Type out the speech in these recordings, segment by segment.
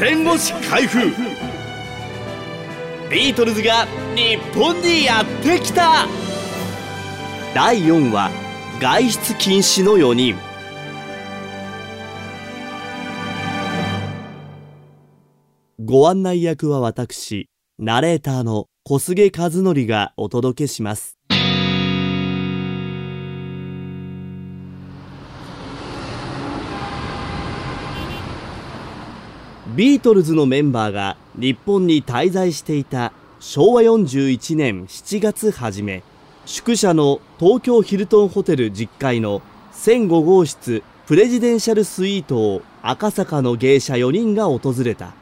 戦後史開封。ビートルズが日本にやってきた。第4話外出禁止の4人。ご案内役は私ナレーターの小菅和則がお届けします。ビートルズのメンバーが日本に滞在していた昭和41年7月初め宿舎の東京ヒルトンホテル10階の1005号室プレジデンシャルスイートを赤坂の芸者4人が訪れた。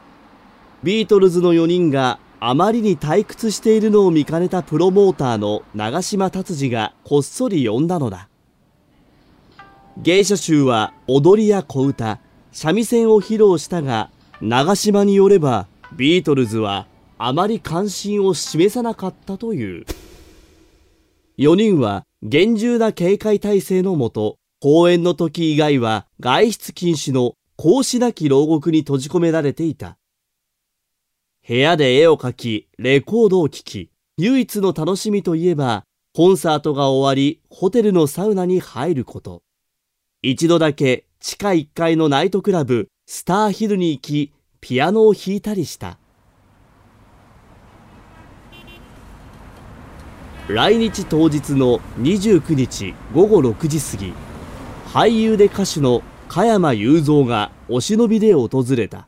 ビートルズの4人があまりに退屈しているのを見かねたプロモーターの長島達治がこっそり呼んだのだ。芸者集は踊りや小唄三味線を披露したが長島によればビートルズはあまり関心を示さなかったという。4人は厳重な警戒態勢のもと公演の時以外は外出禁止の格子なき牢獄に閉じ込められていた。部屋で絵を描きレコードを聴き唯一の楽しみといえばコンサートが終わりホテルのサウナに入ること。一度だけ地下1階のナイトクラブスターヒルに行きピアノを弾いたりした。来日当日の29日午後6時過ぎ俳優で歌手の加山雄三がお忍びで訪れた。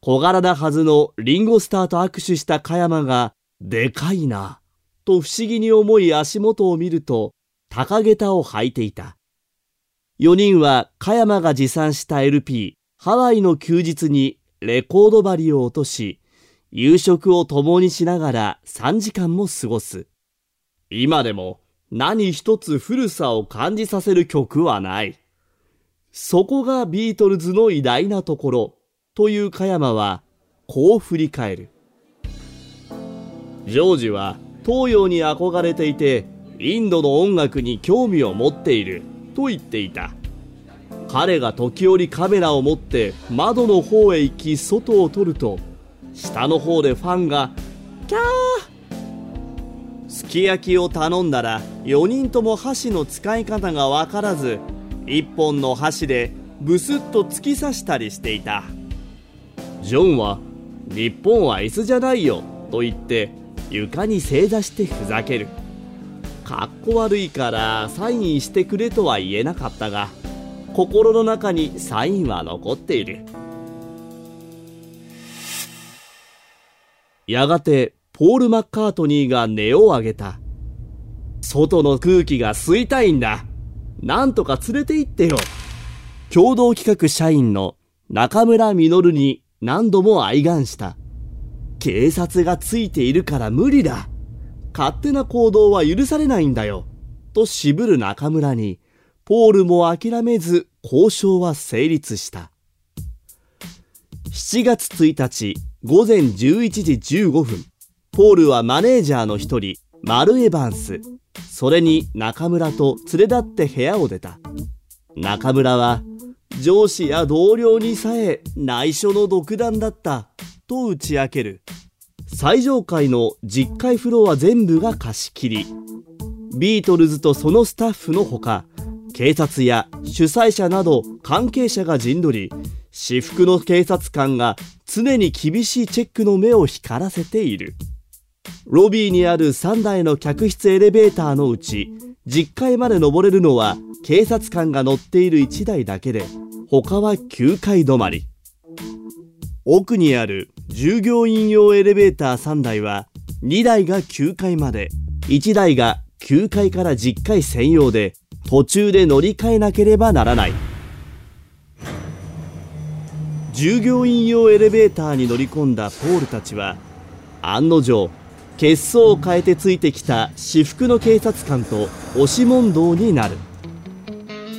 小柄なはずのリンゴスターと握手した加山がでかいなと不思議に思い足元を見ると高下駄を履いていた。4人は加山が持参した LP ハワイの休日にレコード針を落とし、夕食を共にしながら3時間も過ごす。今でも何一つ古さを感じさせる曲はない。そこがビートルズの偉大なところ、という加山は、こう振り返る。ジョージは東洋に憧れていて、インドの音楽に興味を持っている、と言っていた。彼が時折カメラを持って窓の方へ行き外を撮ると下の方でファンが「キャー!」すき焼きを頼んだら4人とも箸の使い方が分からず1本の箸でブスッと突き刺したりしていたジョンは「日本は椅子じゃないよ」と言って床に正座してふざけるかっこ悪いからサインしてくれとは言えなかったが心の中にサインは残っている。やがてポール・マッカートニーが音を上げた。外の空気が吸いたいんだ。なんとか連れて行ってよ。共同企画社員の中村実に何度も哀願した。警察がついているから無理だ。勝手な行動は許されないんだよ。と渋る中村に。ポールも諦めず交渉は成立した。7月1日午前11時15分、ポールはマネージャーの一人、マル・エバンス、それに中村と連れ立って部屋を出た。中村は、上司や同僚にさえ内緒の独断だった、と打ち明ける。最上階の10階フロア全部が貸し切り。ビートルズとそのスタッフのほか、警察や主催者など関係者が陣取り私服の警察官が常に厳しいチェックの目を光らせている。ロビーにある3台の客室エレベーターのうち10階まで登れるのは警察官が乗っている1台だけで他は9階止まり。奥にある従業員用エレベーター3台は2台が9階まで1台が9階から10階専用で途中で乗り換えなければならない。従業員用エレベーターに乗り込んだポールたちは案の定血相を変えてついてきた私服の警察官と押し問答になる。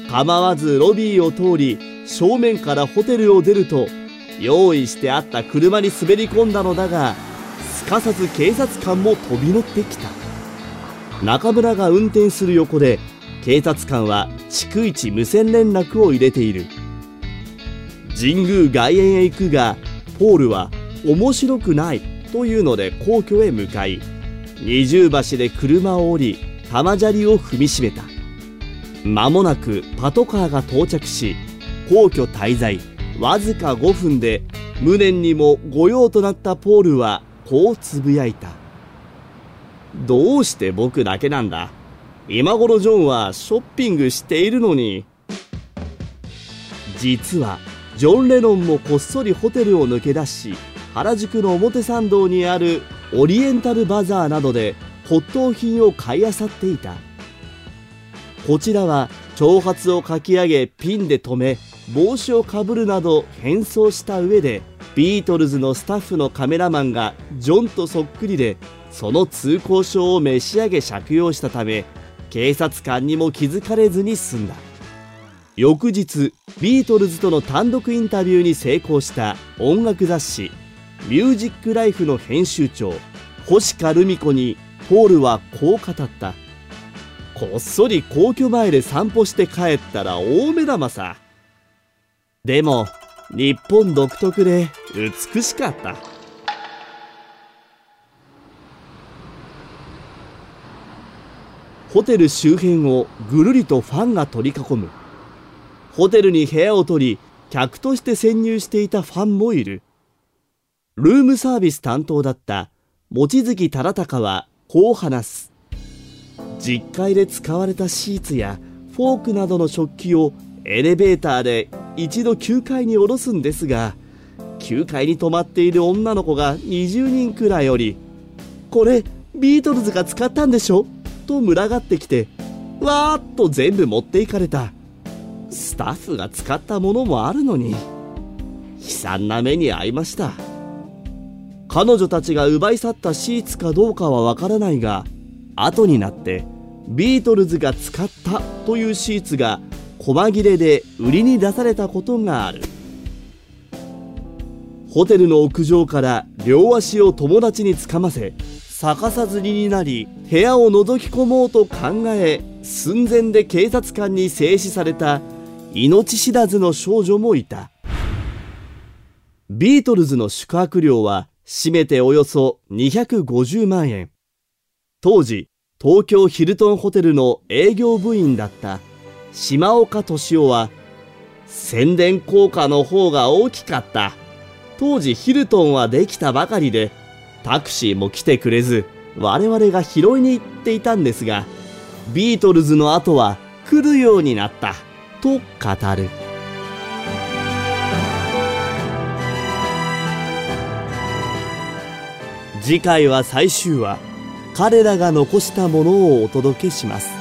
構わずロビーを通り正面からホテルを出ると用意してあった車に滑り込んだのだがすかさず警察官も飛び乗ってきた。中村が運転する横で警察官は逐一無線連絡を入れている。神宮外苑へ行くがポールは面白くないというので皇居へ向かい二重橋で車を降り玉砂利を踏みしめた。間もなくパトカーが到着し皇居滞在。わずか5分で無念にも御用となったポールはこうつぶやいた。どうして僕だけなんだ？今頃ジョンはショッピングしているのに。実はジョン・レノンもこっそりホテルを抜け出し原宿の表参道にあるオリエンタルバザーなどで骨董品を買い漁っていた。こちらは長髪をかき上げピンで留め帽子をかぶるなど変装した上でビートルズのスタッフのカメラマンがジョンとそっくりでその通行証を召し上げ借用したため警察官にも気づかれずに済んだ。翌日ビートルズとの単独インタビューに成功した音楽雑誌「ミュージック・ライフ」の編集長星香ルミ子にポールはこう語った。こっそり皇居前で散歩して帰ったら大目玉さ。でも日本独特で美しかった。ホテル周辺をぐるりとファンが取り囲む。ホテルに部屋を取り客として潜入していたファンもいる。ルームサービス担当だった望月忠敬はこう話す。実会で使われたシーツやフォークなどの食器をエレベーターで一度9階に下ろすんですが9階に泊まっている女の子が20人くらいおりこれビートルズが使ったんでしょ？と群がってきてわーっと全部持っていかれた。スタッフが使ったものもあるのに悲惨な目に遭いました。彼女たちが奪い去ったシーツかどうかはわからないが後になってビートルズが使ったというシーツが細切れで売りに出されたことがある。ホテルの屋上から両足を友達につかませ逆さずりになり部屋を覗き込もうと考え寸前で警察官に制止された命知らずの少女もいた。ビートルズの宿泊料は締めておよそ250万円。当時東京ヒルトンホテルの営業部員だった島岡敏夫は宣伝効果の方が大きかった。当時ヒルトンはできたばかりでタクシーも来てくれず我々が拾いに行っていたんですがビートルズの後は来るようになったと語る。次回は最終話彼らが残したものをお届けします。